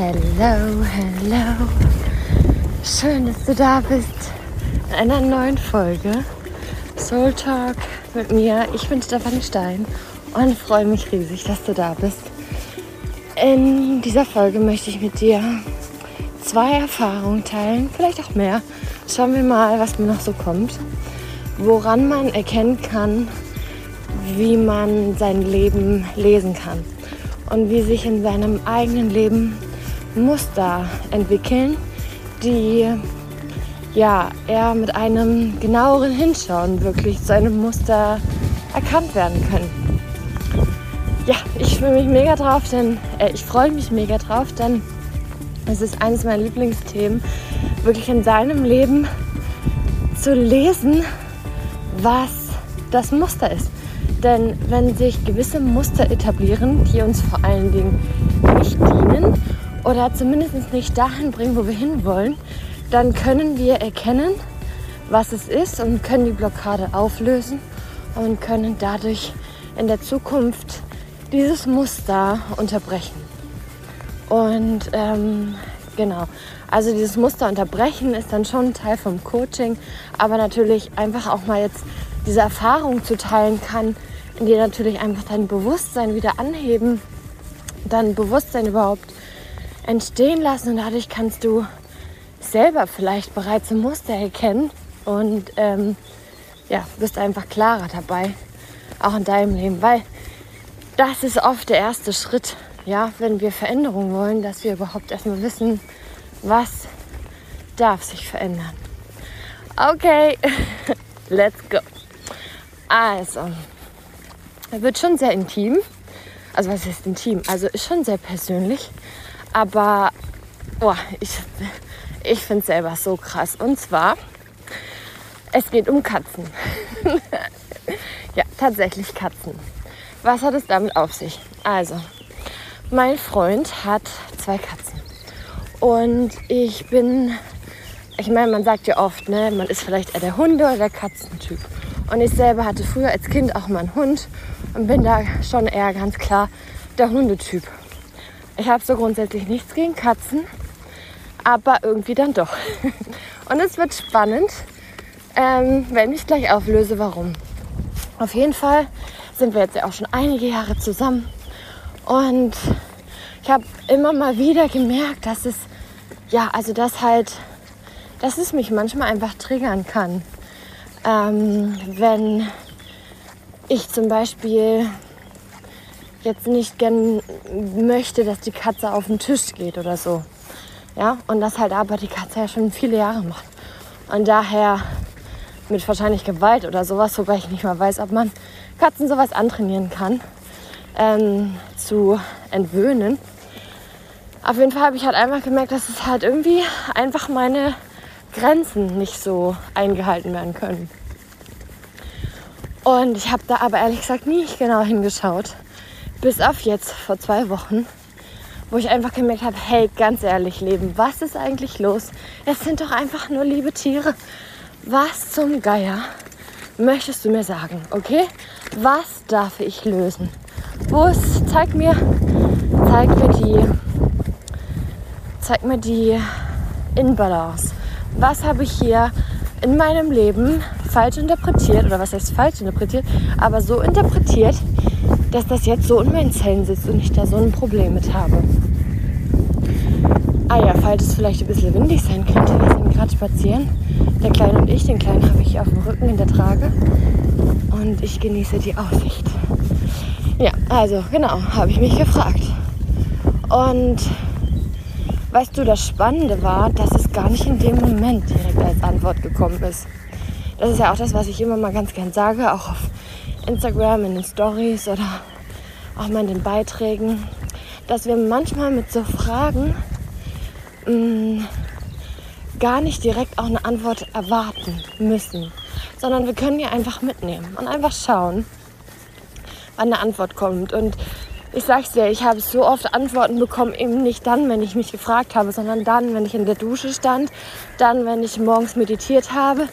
Hello, hello. Schön, dass du da bist in einer neuen Folge Soul Talk mit mir. Ich bin Stefanie Stein und freue mich riesig, dass du da bist. In dieser Folge möchte ich mit dir zwei Erfahrungen teilen, vielleicht auch mehr. Schauen wir mal, was mir noch so kommt. Woran man erkennen kann, wie man sein Leben lesen kann und wie sich in seinem eigenen Leben Muster entwickeln, die ja eher mit einem genaueren Hinschauen wirklich zu einem Muster erkannt werden können. Ja, ich freue mich mega drauf, denn äh, ich freue mich mega drauf, denn es ist eines meiner Lieblingsthemen, wirklich in seinem Leben zu lesen, was das Muster ist. Denn wenn sich gewisse Muster etablieren, die uns vor allen Dingen nicht dienen oder zumindest nicht dahin bringen, wo wir hinwollen, dann können wir erkennen, was es ist und können die Blockade auflösen und können dadurch in der Zukunft dieses Muster unterbrechen. Und ähm, genau, also dieses Muster unterbrechen ist dann schon ein Teil vom Coaching, aber natürlich einfach auch mal jetzt diese Erfahrung zu teilen kann, in dir natürlich einfach dein Bewusstsein wieder anheben, dein Bewusstsein überhaupt entstehen lassen und dadurch kannst du selber vielleicht bereits ein Muster erkennen und ähm, ja, bist einfach klarer dabei, auch in deinem Leben, weil das ist oft der erste Schritt, ja, wenn wir Veränderung wollen, dass wir überhaupt erstmal wissen, was darf sich verändern. Okay, let's go. Also, wird schon sehr intim. Also was ist intim? Also ist schon sehr persönlich. Aber oh, ich, ich finde es selber so krass. Und zwar, es geht um Katzen. ja, tatsächlich Katzen. Was hat es damit auf sich? Also, mein Freund hat zwei Katzen. Und ich bin, ich meine, man sagt ja oft, ne, man ist vielleicht eher der Hunde- oder der Katzentyp. Und ich selber hatte früher als Kind auch mal einen Hund und bin da schon eher ganz klar der Hundetyp. Ich habe so grundsätzlich nichts gegen Katzen, aber irgendwie dann doch. Und es wird spannend, ähm, wenn ich gleich auflöse, warum. Auf jeden Fall sind wir jetzt ja auch schon einige Jahre zusammen und ich habe immer mal wieder gemerkt, dass es ja, also dass halt, dass es mich manchmal einfach triggern kann, ähm, wenn ich zum Beispiel jetzt nicht gern möchte, dass die Katze auf den Tisch geht oder so. Ja, und das halt aber die Katze ja schon viele Jahre macht. Und daher mit wahrscheinlich Gewalt oder sowas, wobei ich nicht mal weiß, ob man Katzen sowas antrainieren kann, ähm, zu entwöhnen. Auf jeden Fall habe ich halt einfach gemerkt, dass es halt irgendwie einfach meine Grenzen nicht so eingehalten werden können. Und ich habe da aber ehrlich gesagt nie genau hingeschaut. Bis auf jetzt vor zwei Wochen, wo ich einfach gemerkt habe, hey, ganz ehrlich, Leben, was ist eigentlich los? Es sind doch einfach nur liebe Tiere. Was zum Geier möchtest du mir sagen, okay? Was darf ich lösen? Wo ist, zeig mir, zeig mir die, zeig mir die Inbalance. Was habe ich hier in meinem Leben falsch interpretiert, oder was heißt falsch interpretiert, aber so interpretiert, dass das jetzt so in meinen Zellen sitzt und ich da so ein Problem mit habe. Ah ja, falls es vielleicht ein bisschen windig sein könnte, wir sind gerade spazieren. Der Kleine und ich, den Kleinen habe ich auf dem Rücken in der Trage und ich genieße die Aussicht. Ja, also genau, habe ich mich gefragt. Und weißt du, das Spannende war, dass es gar nicht in dem Moment direkt als Antwort gekommen ist. Das ist ja auch das, was ich immer mal ganz gern sage, auch auf Instagram, in den Stories oder auch mal in den Beiträgen, dass wir manchmal mit so Fragen mh, mm, gar nicht direkt auch eine Antwort erwarten müssen, sondern wir können die einfach mitnehmen und einfach schauen, wann eine Antwort kommt. Und ich sag's dir, ich habe so oft Antworten bekommen, eben nicht dann, wenn ich mich gefragt habe, sondern dann, wenn ich in der Dusche stand, dann, wenn ich morgens meditiert habe,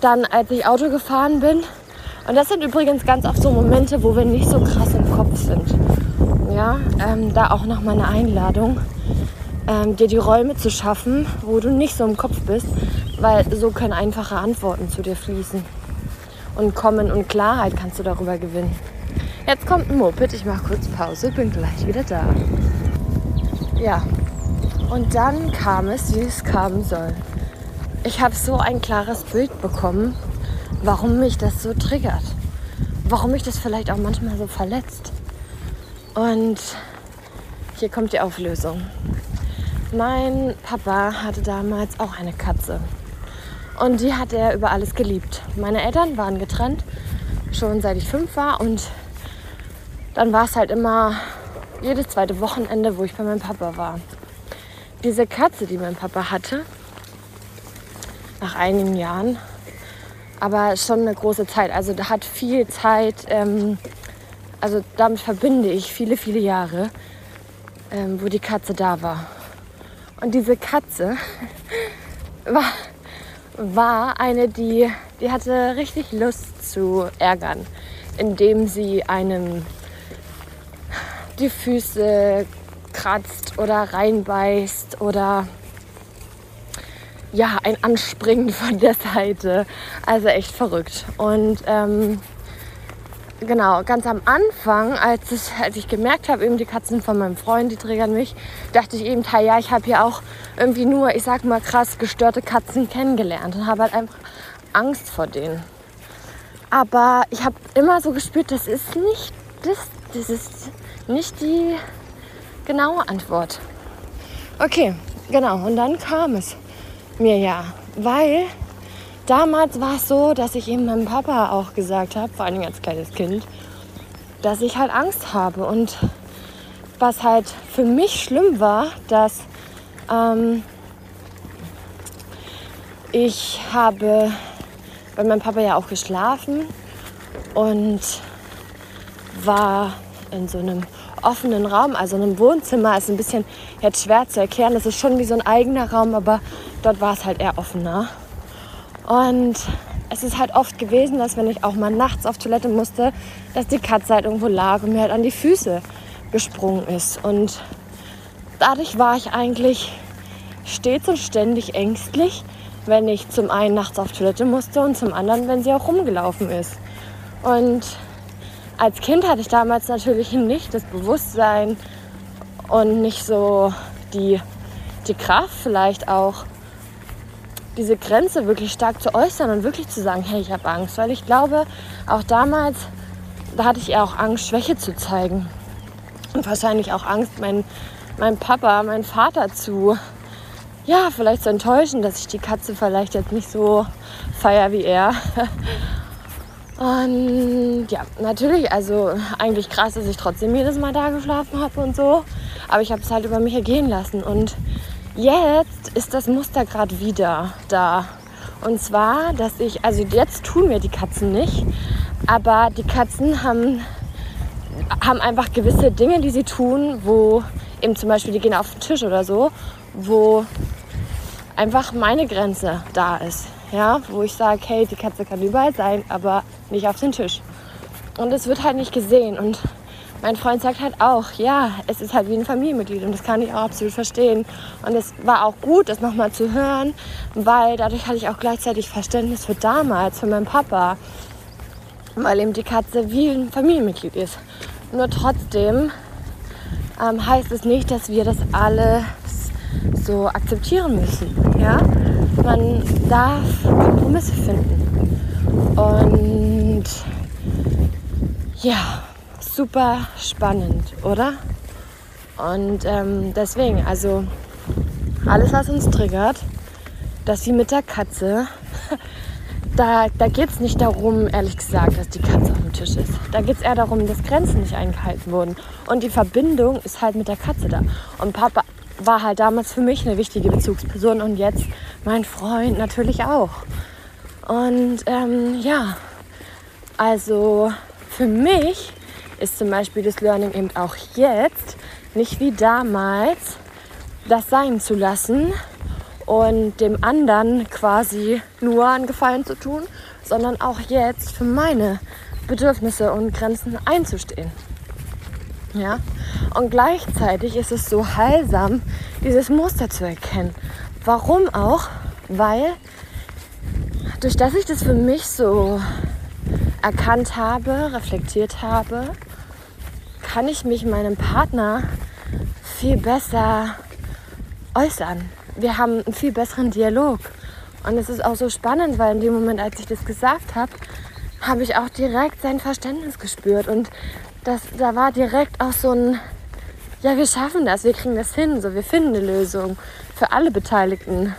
dann, als ich Auto gefahren bin. Und das sind übrigens ganz oft so Momente, wo wir nicht so krass im Kopf sind. Ja, ähm, da auch noch mal eine Einladung. ähm, dir die Räume zu schaffen, wo du nicht so im Kopf bist, weil so können einfache Antworten zu dir fließen und kommen und Klarheit kannst du darüber gewinnen. Jetzt kommt ein Moped, ich mache kurz Pause, bin gleich wieder da. Ja, und dann kam es, wie es kommen soll. Ich habe so ein klares Bild bekommen, warum mich das so triggert. Warum mich das vielleicht auch manchmal so verletzt. Und hier kommt die Auflösung. Mein Papa hatte damals auch eine Katze. Und die hat er über alles geliebt. Meine Eltern waren getrennt, schon seit ich fünf war. Und dann war es halt immer jedes zweite Wochenende, wo ich bei meinem Papa war. Diese Katze, die mein Papa hatte, nach einigen Jahren, aber schon eine große Zeit. Also da hat viel Zeit, ähm, also damit verbinde ich viele, viele Jahre, ähm, wo die Katze da war. Und diese Katze war, war eine, die, die hatte richtig Lust zu ärgern, indem sie einem die Füße kratzt oder reinbeißt oder ja, ein Anspringen von der Seite. Also echt verrückt. Und ähm, genau, ganz am Anfang, als, es, als ich gemerkt habe, eben die Katzen von meinem Freund, die triggern mich, dachte ich eben, ja, ich habe hier auch irgendwie nur, ich sag mal krass, gestörte Katzen kennengelernt und habe halt einfach Angst vor denen. Aber ich habe immer so gespürt, das ist nicht das, das ist nicht die genaue Antwort. Okay, genau. Und dann kam es mir ja, weil damals war es so, dass ich eben meinem Papa auch gesagt habe, vor allem als kleines Kind, dass ich halt Angst habe. Und was halt für mich schlimm war, dass ähm, ich habe bei meinem Papa ja auch geschlafen und war in so einem offenen Raum, also einem Wohnzimmer, ist ein bisschen jetzt schwer zu erklären. Das ist schon wie so ein eigener Raum, aber dort war es halt eher offener. Und es ist halt oft gewesen, dass wenn ich auch mal nachts auf Toilette musste, dass die Katze halt irgendwo lag und mir halt an die Füße gesprungen ist. Und dadurch war ich eigentlich stets und ständig ängstlich, wenn ich zum einen nachts auf Toilette musste und zum anderen, wenn sie auch rumgelaufen ist. Und als Kind hatte ich damals natürlich nicht das Bewusstsein und nicht so die, die Kraft vielleicht auch, diese Grenze wirklich stark zu äußern und wirklich zu sagen, hey, ich habe Angst. Weil ich glaube, auch damals, da hatte ich eher auch Angst, Schwäche zu zeigen. Und wahrscheinlich auch Angst, meinen mein Papa, meinen Vater zu, ja, vielleicht zu enttäuschen, dass ich die Katze vielleicht jetzt nicht so feier wie er. Und ja, natürlich, also eigentlich krass, dass ich trotzdem jedes Mal da geschlafen habe und so. Aber ich habe es halt über mich ergehen lassen. Und jetzt ist das Muster gerade wieder da. Und zwar, dass ich, also jetzt tun mir die Katzen nicht, aber die Katzen haben, haben einfach gewisse Dinge, die sie tun, wo eben zum Beispiel, die gehen auf den Tisch oder so, wo einfach meine Grenze da ist ja, wo ich sage, hey, die Katze kann überall sein, aber nicht auf den Tisch. Und es wird halt nicht gesehen. Und mein Freund sagt halt auch, ja, es ist halt wie ein Familienmitglied und das kann ich auch absolut verstehen. Und es war auch gut, das nochmal zu hören, weil dadurch hatte ich auch gleichzeitig Verständnis für damals, für meinen Papa, weil eben die Katze wie ein Familienmitglied ist. Nur trotzdem ähm, heißt es nicht, dass wir das alles so akzeptieren müssen. Ja? Man darf Kompromisse finden. Und ja, super spannend, oder? Und ähm, deswegen, also alles, was uns triggert, dass sie mit der Katze, da, da geht es nicht darum, ehrlich gesagt, dass die Katze auf dem Tisch ist. Da geht es eher darum, dass Grenzen nicht eingehalten wurden. Und die Verbindung ist halt mit der Katze da. Und Papa war halt damals für mich eine wichtige Bezugsperson und jetzt mein Freund natürlich auch. Und ähm, ja, also für mich ist zum Beispiel das Learning eben auch jetzt nicht wie damals das sein zu lassen und dem anderen quasi nur einen Gefallen zu tun, sondern auch jetzt für meine Bedürfnisse und Grenzen einzustehen. Ja? Und gleichzeitig ist es so heilsam, dieses Muster zu erkennen. Warum auch? Weil durch das ich das für mich so erkannt habe, reflektiert habe, kann ich mich meinem Partner viel besser äußern. Wir haben einen viel besseren Dialog. Und es ist auch so spannend, weil in dem Moment, als ich das gesagt habe, habe ich auch direkt sein Verständnis gespürt. Und das, da war direkt auch so ein, ja, wir schaffen das, wir kriegen das hin, so, wir finden eine Lösung für alle Beteiligten,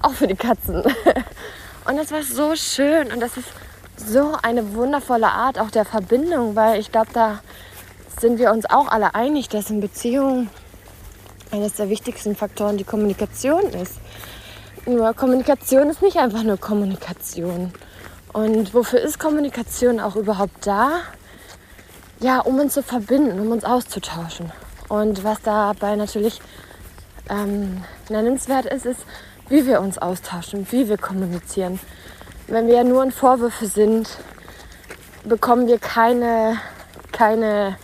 auch für die Katzen. Und das war so schön und das ist so eine wundervolle Art auch der Verbindung, weil ich glaube, da sind wir uns auch alle einig, dass in Beziehungen eines der wichtigsten Faktoren die Kommunikation ist. Nur Kommunikation ist nicht einfach nur Kommunikation. Und wofür ist Kommunikation auch überhaupt da? Ja, um uns zu verbinden, um uns auszutauschen. Und was dabei natürlich ähm, nennenswert ist, ist, wie wir uns austauschen, wie wir kommunizieren. Wenn wir nur in Vorwürfe sind, bekommen wir keine, keine,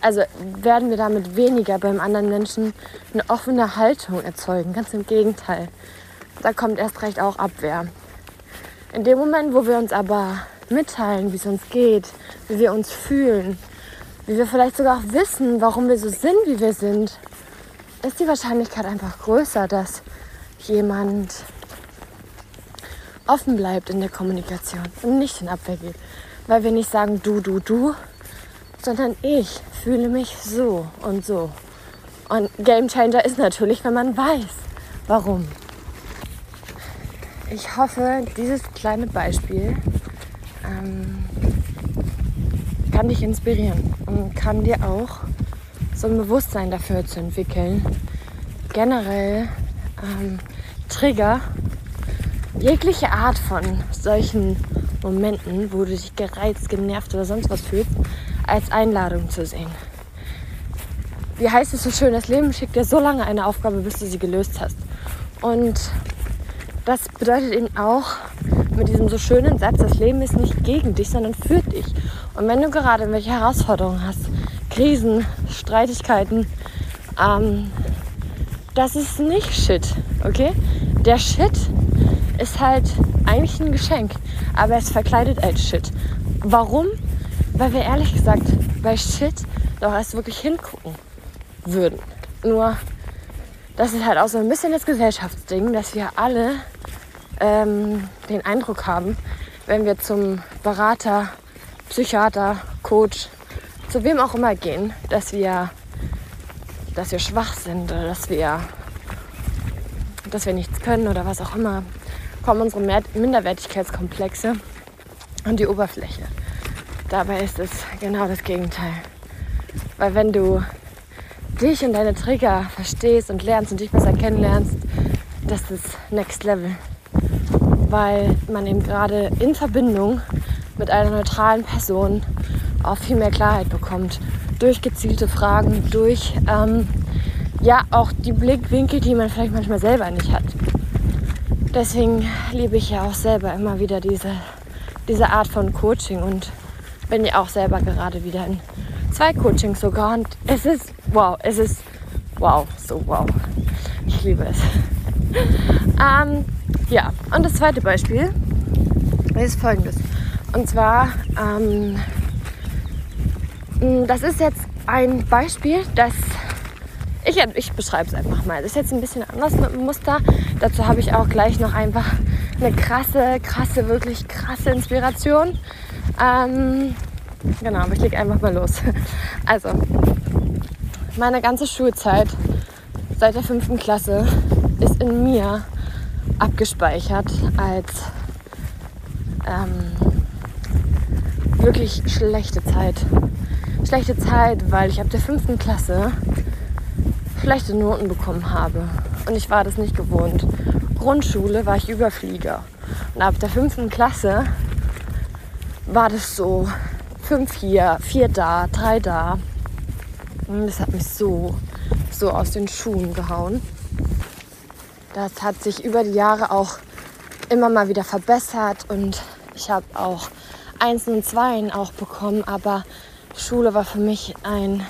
also werden wir damit weniger beim anderen Menschen eine offene Haltung erzeugen. Ganz im Gegenteil. Da kommt erst recht auch Abwehr. In dem Moment, wo wir uns aber mitteilen, wie es uns geht, wie wir uns fühlen, wie wir vielleicht sogar auch wissen, warum wir so sind, wie wir sind, ist die Wahrscheinlichkeit einfach größer, dass jemand offen bleibt in der Kommunikation und nicht in Abwehr geht. Weil wir nicht sagen du, du, du, sondern ich fühle mich so und so. Und Game Changer ist natürlich, wenn man weiß, warum. Ich hoffe, dieses kleine Beispiel ähm, kann dich inspirieren und kann dir auch so ein Bewusstsein dafür zu entwickeln, generell ähm, Trigger, jegliche Art von solchen Momenten, wo du dich gereizt, genervt oder sonst was fühlst, als Einladung zu sehen. Wie heißt es so schön, das Leben schickt dir so lange eine Aufgabe, bis du sie gelöst hast. Und das bedeutet eben auch mit diesem so schönen Satz, das Leben ist nicht gegen dich, sondern für dich. Und wenn du gerade welche Herausforderungen hast, Krisen, Streitigkeiten, ähm, das ist nicht Shit, okay? Der Shit ist halt eigentlich ein Geschenk, aber es verkleidet als Shit. Warum? Weil wir ehrlich gesagt bei Shit doch erst wirklich hingucken würden. Nur, das ist halt auch so ein bisschen das Gesellschaftsding, dass wir alle ähm, den Eindruck haben, wenn wir zum Berater, Psychiater, Coach, zu wem auch immer gehen, dass wir dass wir schwach sind oder dass wir, dass wir nichts können oder was auch immer, kommen unsere Minderwertigkeitskomplexe an die Oberfläche. Dabei ist es genau das Gegenteil. Weil wenn du dich und deine Trigger verstehst und lernst und dich besser kennenlernst, das ist Next Level. Weil man eben gerade in Verbindung mit einer neutralen Person auch viel mehr Klarheit bekommt durch gezielte Fragen, durch ähm, ja auch die Blickwinkel, die man vielleicht manchmal selber nicht hat. Deswegen liebe ich ja auch selber immer wieder diese, diese Art von Coaching und bin ja auch selber gerade wieder in zwei Coachings sogar und es ist wow, es ist wow, so wow. Ich liebe es. ähm, ja, und das zweite Beispiel ist folgendes. Und zwar ähm, das ist jetzt ein Beispiel, das ich, ich beschreibe es einfach mal. Das ist jetzt ein bisschen anders mit dem Muster. Dazu habe ich auch gleich noch einfach eine krasse, krasse, wirklich krasse Inspiration. Ähm, genau, aber ich lege einfach mal los. Also, meine ganze Schulzeit seit der fünften Klasse ist in mir abgespeichert als ähm, wirklich schlechte Zeit schlechte Zeit, weil ich ab der fünften Klasse schlechte Noten bekommen habe. Und ich war das nicht gewohnt. Grundschule war ich Überflieger. Und ab der fünften Klasse war das so fünf hier, vier da, drei da. Und das hat mich so, so aus den Schuhen gehauen. Das hat sich über die Jahre auch immer mal wieder verbessert und ich habe auch Eins und Zweien auch bekommen, aber Schule war für mich ein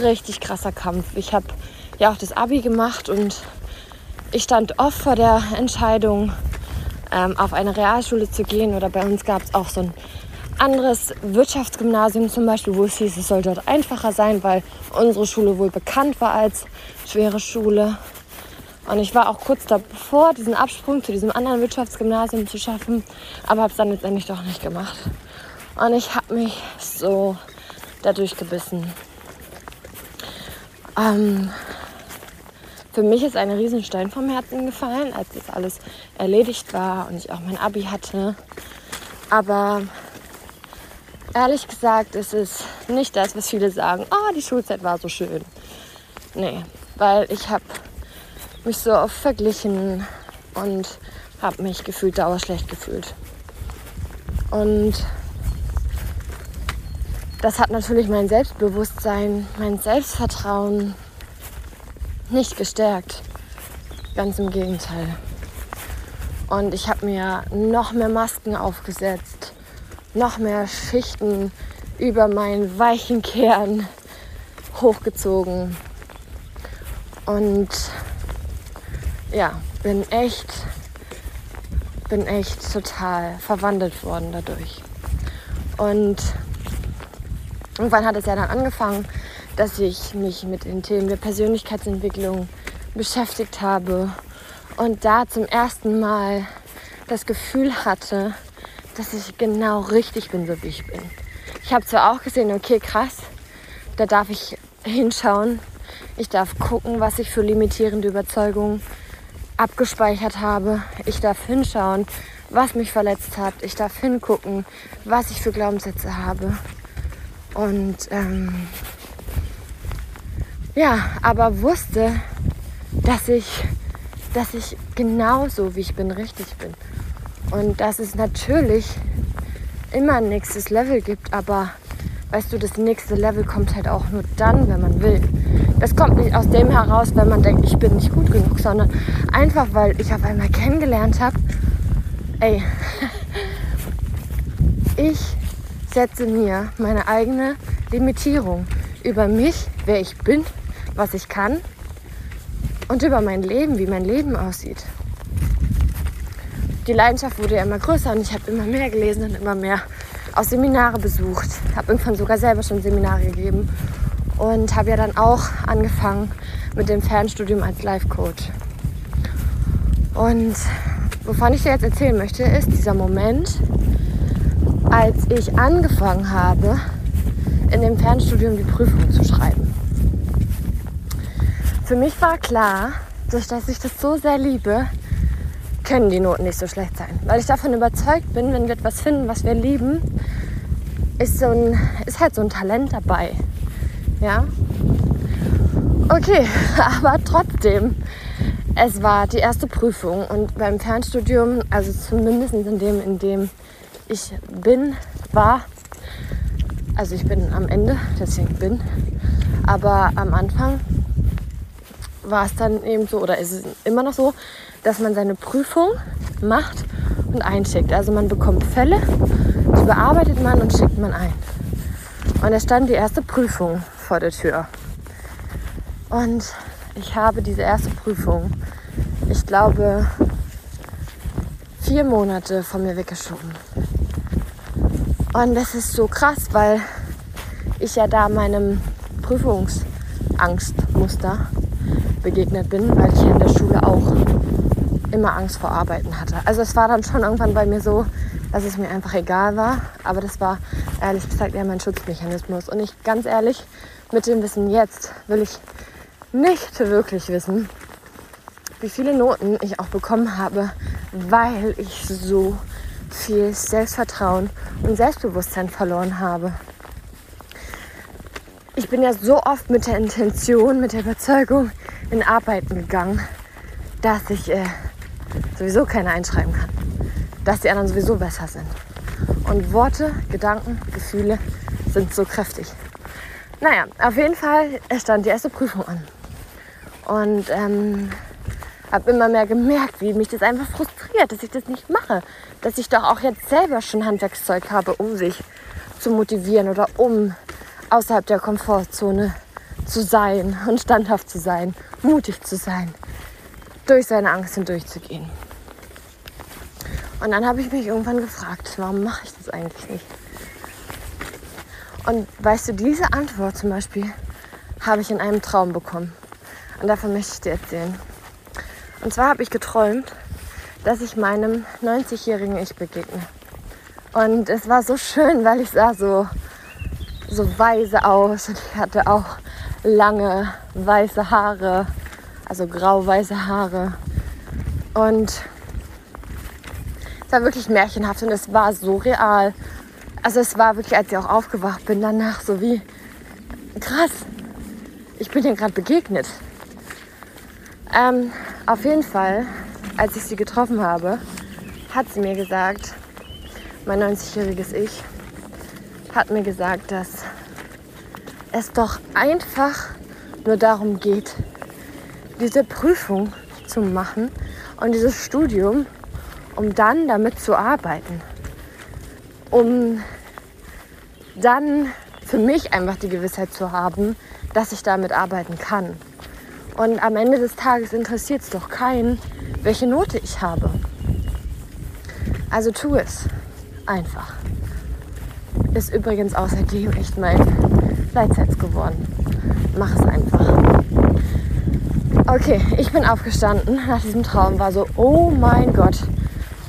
richtig krasser Kampf. Ich habe ja auch das Abi gemacht und ich stand oft vor der Entscheidung, ähm, auf eine Realschule zu gehen. Oder bei uns gab es auch so ein anderes Wirtschaftsgymnasium zum Beispiel, wo es hieß, es soll dort einfacher sein, weil unsere Schule wohl bekannt war als schwere Schule. Und ich war auch kurz davor, diesen Absprung zu diesem anderen Wirtschaftsgymnasium zu schaffen, aber habe es dann letztendlich doch nicht gemacht. Und ich habe mich so dadurch gebissen. Ähm, für mich ist ein Riesenstein vom Herzen gefallen, als das alles erledigt war und ich auch mein Abi hatte. Aber ehrlich gesagt ist es nicht das, was viele sagen, oh, die Schulzeit war so schön. Nee, weil ich habe mich so oft verglichen und habe mich gefühlt dauerschlecht gefühlt. Und das hat natürlich mein Selbstbewusstsein, mein Selbstvertrauen nicht gestärkt. Ganz im Gegenteil. Und ich habe mir noch mehr Masken aufgesetzt, noch mehr Schichten über meinen weichen Kern hochgezogen. Und ja, bin echt, bin echt total verwandelt worden dadurch. Und irgendwann hat es ja dann angefangen, dass ich mich mit den Themen der Persönlichkeitsentwicklung beschäftigt habe und da zum ersten Mal das Gefühl hatte, dass ich genau richtig bin, so wie ich bin. Ich habe zwar auch gesehen, okay, krass, da darf ich hinschauen. Ich darf gucken, was ich für limitierende Überzeugungen abgespeichert habe. Ich darf hinschauen, was mich verletzt hat. Ich darf hingucken, was ich für Glaubenssätze habe. Und ähm, ja, aber wusste, dass ich, dass ich genauso wie ich bin, richtig bin. Und dass es natürlich immer ein nächstes Level gibt, aber weißt du, das nächste Level kommt halt auch nur dann, wenn man will. Das kommt nicht aus dem heraus, wenn man denkt, ich bin nicht gut genug, sondern einfach, weil ich auf einmal kennengelernt habe, ey, ich setze mir meine eigene Limitierung über mich, wer ich bin was ich kann und über mein Leben, wie mein Leben aussieht. Die Leidenschaft wurde ja immer größer und ich habe immer mehr gelesen und immer mehr auch Seminare besucht. Habe irgendwann sogar selber schon Seminare gegeben und habe ja dann auch angefangen mit dem Fernstudium als Life Coach. Und wovon ich dir jetzt erzählen möchte, ist dieser Moment, als ich angefangen habe, in dem Fernstudium die Prüfung zu schreiben. Für mich war klar, durch dass ich das so sehr liebe, können die Noten nicht so schlecht sein. Weil ich davon überzeugt bin, wenn wir etwas finden, was wir lieben, ist, so ein, ist halt so ein Talent dabei. Ja? Okay, aber trotzdem, es war die erste Prüfung und beim Fernstudium, also zumindest in dem, in dem ich bin, war, also ich bin am Ende, deswegen bin, aber am Anfang war es dann eben so, oder ist es immer noch so, dass man seine Prüfung macht und einschickt. Also man bekommt Fälle, die bearbeitet man und schickt man ein. Und es stand die erste Prüfung vor der Tür. Und ich habe diese erste Prüfung, ich glaube, vier Monate von mir weggeschoben. Und das ist so krass, weil ich ja da meinem Prüfungsangstmuster begegnet bin, weil ich in der Schule auch immer Angst vor Arbeiten hatte. Also es war dann schon irgendwann bei mir so, dass es mir einfach egal war. Aber das war ehrlich gesagt eher mein Schutzmechanismus. Und ich ganz ehrlich, mit dem Wissen jetzt will ich nicht wirklich wissen, wie viele Noten ich auch bekommen habe, weil ich so viel Selbstvertrauen und Selbstbewusstsein verloren habe. Ich bin ja so oft mit der Intention, mit der Überzeugung, in Arbeiten gegangen, dass ich äh, sowieso keine einschreiben kann. Dass die anderen sowieso besser sind. Und Worte, Gedanken, Gefühle sind so kräftig. Naja, auf jeden Fall stand die erste Prüfung an. Und ähm, habe immer mehr gemerkt, wie mich das einfach frustriert, dass ich das nicht mache. Dass ich doch auch jetzt selber schon Handwerkszeug habe, um sich zu motivieren oder um außerhalb der Komfortzone zu sein und standhaft zu sein, mutig zu sein, durch seine Angst hindurchzugehen. Und dann habe ich mich irgendwann gefragt, warum mache ich das eigentlich nicht? Und weißt du, diese Antwort zum Beispiel habe ich in einem Traum bekommen. Und davon möchte ich dir erzählen. Und zwar habe ich geträumt, dass ich meinem 90-jährigen Ich begegne. Und es war so schön, weil ich sah so, so weise aus und ich hatte auch lange weiße Haare, also grau-weiße Haare. Und es war wirklich märchenhaft und es war so real. Also es war wirklich, als ich auch aufgewacht bin, danach so wie krass. Ich bin ihr gerade begegnet. Ähm, auf jeden Fall, als ich sie getroffen habe, hat sie mir gesagt, mein 90-jähriges Ich, hat mir gesagt, dass es doch einfach nur darum geht, diese Prüfung zu machen und dieses Studium, um dann damit zu arbeiten. Um dann für mich einfach die Gewissheit zu haben, dass ich damit arbeiten kann. Und am Ende des Tages interessiert es doch keinen, welche Note ich habe. Also tu es einfach. Ist übrigens außerdem echt mein Leitsatz geworden. Mach es einfach. Okay, ich bin aufgestanden nach diesem Traum, war so, oh mein Gott.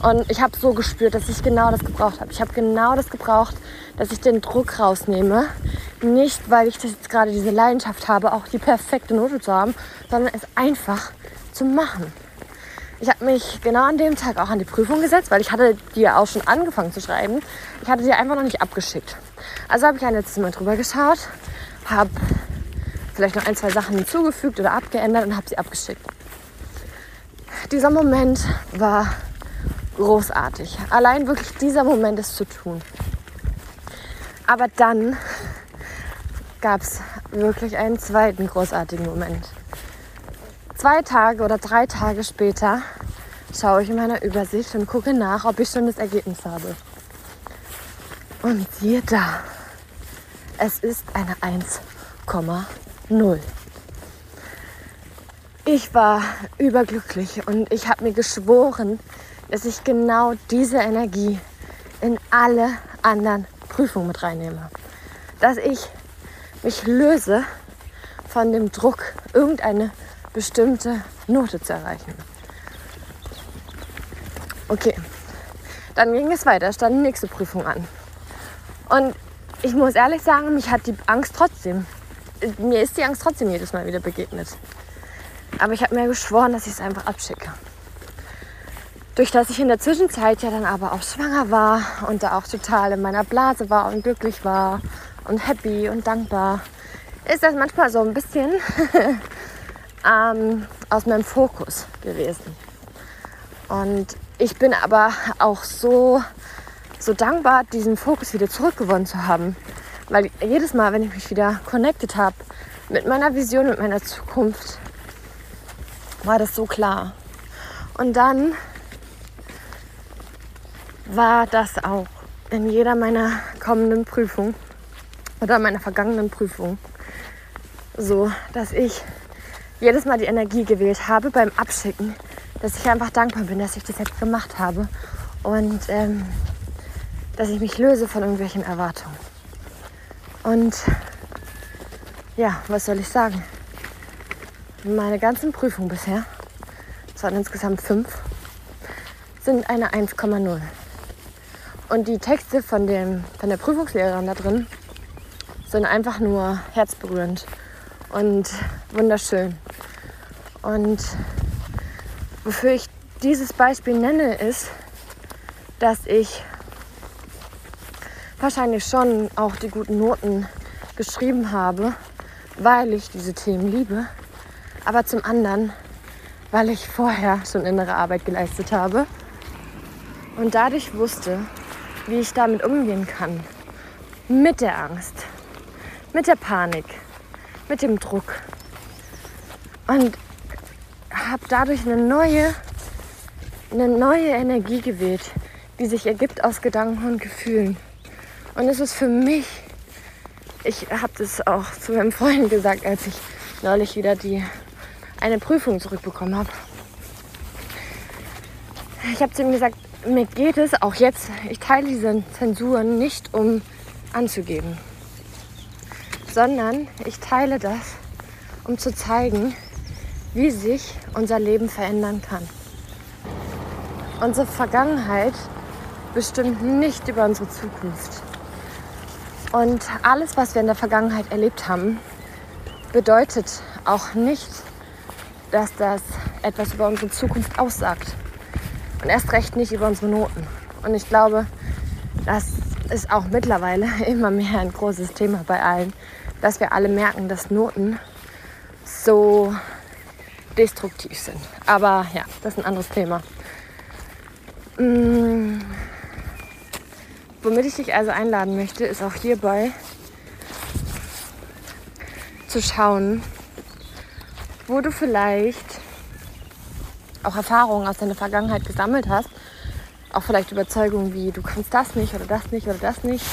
Und ich habe so gespürt, dass ich genau das gebraucht habe. Ich habe genau das gebraucht, dass ich den Druck rausnehme, nicht, weil ich das jetzt gerade diese Leidenschaft habe, auch die perfekte Note zu haben, sondern es einfach zu machen. Ich habe mich genau an dem Tag auch an die Prüfung gesetzt, weil ich hatte die ja auch schon angefangen zu schreiben. Ich hatte die einfach noch nicht abgeschickt. Also habe ich ein letztes Mal drüber geschaut, habe vielleicht noch ein, zwei Sachen hinzugefügt oder abgeändert und habe sie abgeschickt. Dieser Moment war großartig. Allein wirklich dieser Moment ist zu tun. Aber dann gab es wirklich einen zweiten großartigen Moment. Zwei Tage oder drei Tage später schaue ich in meiner Übersicht und gucke nach, ob ich schon das Ergebnis habe. Und siehe da, es ist eine 1,0. Ich war überglücklich und ich habe mir geschworen, dass ich genau diese Energie in alle anderen Prüfungen mit reinnehme. Dass ich mich löse von dem Druck, irgendeine bestimmte Note zu erreichen. Okay, dann ging es weiter, stand die nächste Prüfung an. Und ich muss ehrlich sagen, mich hat die Angst trotzdem, mir ist die Angst trotzdem jedes Mal wieder begegnet. Aber ich habe mir geschworen, dass ich es einfach abschicke. Durch das ich in der Zwischenzeit ja dann aber auch schwanger war und da auch total in meiner Blase war und glücklich war und happy und dankbar, ist das manchmal so ein bisschen ähm, aus meinem Fokus gewesen. Und ich bin aber auch so, so dankbar, diesen Fokus wieder zurückgewonnen zu haben. Weil jedes Mal, wenn ich mich wieder connected habe mit meiner Vision, mit meiner Zukunft, war das so klar. Und dann war das auch in jeder meiner kommenden Prüfung oder meiner vergangenen Prüfung so, dass ich jedes Mal die Energie gewählt habe beim Abschicken, dass ich einfach dankbar bin, dass ich das jetzt gemacht habe und ähm, dass ich mich löse von irgendwelchen Erwartungen. Und ja, was soll ich sagen? Meine ganzen Prüfungen bisher, es waren insgesamt fünf, sind eine 1,0. Und die Texte von, dem, von der Prüfungslehrerin da drin sind einfach nur herzberührend und wunderschön. Und wofür ich dieses Beispiel nenne, ist, dass ich wahrscheinlich schon auch die guten Noten geschrieben habe, weil ich diese Themen liebe, aber zum anderen, weil ich vorher schon innere Arbeit geleistet habe und dadurch wusste, wie ich damit umgehen kann. Mit der Angst, mit der Panik, mit dem Druck. Und habe dadurch eine neue, eine neue Energie gewählt, die sich ergibt aus Gedanken und Gefühlen. Und es ist für mich Ich habe das auch zu meinem Freund gesagt, als ich neulich wieder die eine Prüfung zurückbekommen habe. Ich habe zu ihm gesagt, mir geht es auch jetzt, ich teile diese Zensuren nicht, um anzugeben, sondern ich teile das, um zu zeigen, wie sich unser Leben verändern kann. Unsere Vergangenheit bestimmt nicht über unsere Zukunft. Und alles, was wir in der Vergangenheit erlebt haben, bedeutet auch nicht, dass das etwas über unsere Zukunft aussagt. Und erst recht nicht über unsere Noten. Und ich glaube, das ist auch mittlerweile immer mehr ein großes Thema bei allen, dass wir alle merken, dass Noten so destruktiv sind. Aber ja, das ist ein anderes Thema. Mmh. Womit ich dich also einladen möchte, ist auch hierbei zu schauen, wo du vielleicht auch Erfahrungen aus deiner Vergangenheit gesammelt hast. Auch vielleicht Überzeugungen wie, du kannst das nicht oder das nicht oder das nicht.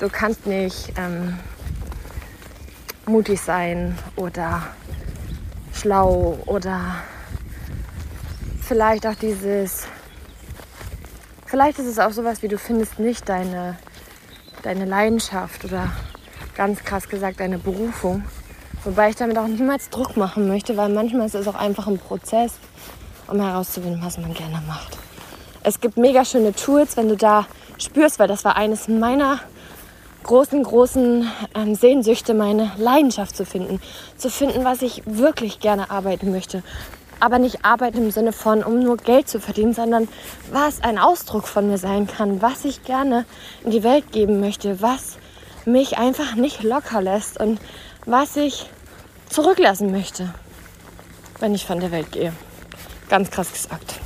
Du kannst nicht ähm, mutig sein oder schlau oder vielleicht auch dieses, vielleicht ist es auch sowas wie, du findest nicht deine, deine Leidenschaft oder ganz krass gesagt deine Berufung. Wobei ich damit auch niemals Druck machen möchte, weil manchmal ist es auch einfach ein Prozess um herauszufinden, was man gerne macht. Es gibt mega schöne Tools, wenn du da spürst, weil das war eines meiner großen, großen ähm, Sehnsüchte, meine Leidenschaft zu finden. Zu finden, was ich wirklich gerne arbeiten möchte. Aber nicht arbeiten im Sinne von, um nur Geld zu verdienen, sondern was ein Ausdruck von mir sein kann, was ich gerne in die Welt geben möchte, was mich einfach nicht locker lässt und was ich zurücklassen möchte, wenn ich von der Welt gehe. Ganz krass gesagt.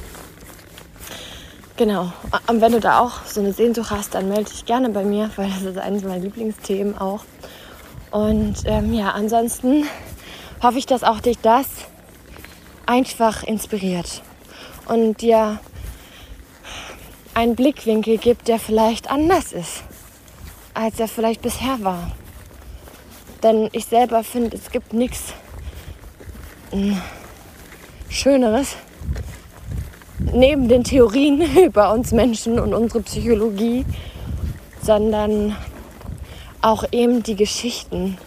Genau. Und wenn du da auch so eine Sehnsucht hast, dann melde dich gerne bei mir, weil das ist eines meiner Lieblingsthemen auch. Und ähm, ja, ansonsten hoffe ich, dass auch dich das einfach inspiriert und dir einen Blickwinkel gibt, der vielleicht anders ist, als er vielleicht bisher war. Denn ich selber finde, es gibt nichts hm, Schöneres, neben den Theorien über uns Menschen und unsere Psychologie, sondern auch eben die Geschichten,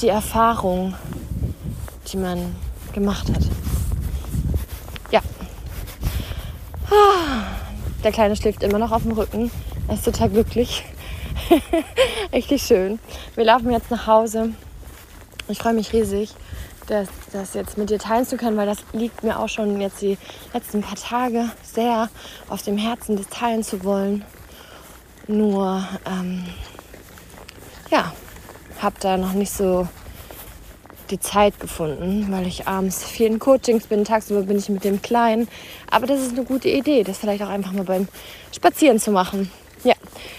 die Erfahrungen, die man gemacht hat. Ja. Der Kleine schläft immer noch auf dem Rücken. Er ist total glücklich. Richtig schön. Wir laufen jetzt nach Hause. Ich freue mich riesig das, das jetzt mit dir teilen zu können, weil das liegt mir auch schon jetzt die letzten paar Tage sehr auf dem Herzen, das teilen zu wollen. Nur, ähm, ja, habe da noch nicht so die Zeit gefunden, weil ich abends viel in Coachings bin, tagsüber bin ich mit dem Kleinen. Aber das ist eine gute Idee, das vielleicht auch einfach mal beim Spazieren zu machen. Ja,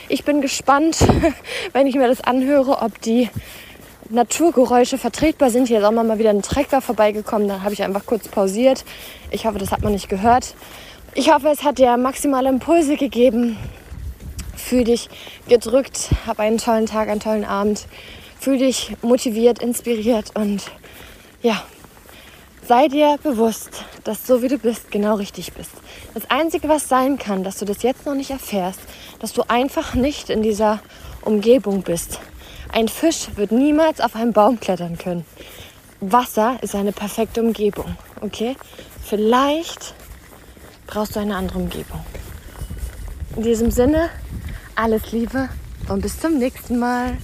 ich bin gespannt, wenn ich mir das anhöre, ob die Naturgeräusche vertretbar sind. Hier ist auch mal wieder ein Trecker vorbeigekommen. Da habe ich einfach kurz pausiert. Ich hoffe, das hat man nicht gehört. Ich hoffe, es hat dir maximale Impulse gegeben. Fühl dich gedrückt. Hab einen tollen Tag, einen tollen Abend. Fühl dich motiviert, inspiriert und ja, sei dir bewusst, dass so wie du bist, genau richtig bist. Das Einzige, was sein kann, dass du das jetzt noch nicht erfährst, dass du einfach nicht in dieser Umgebung bist, ein Fisch wird niemals auf einen Baum klettern können. Wasser ist eine perfekte Umgebung, okay? Vielleicht brauchst du eine andere Umgebung. In diesem Sinne, alles Liebe und bis zum nächsten Mal.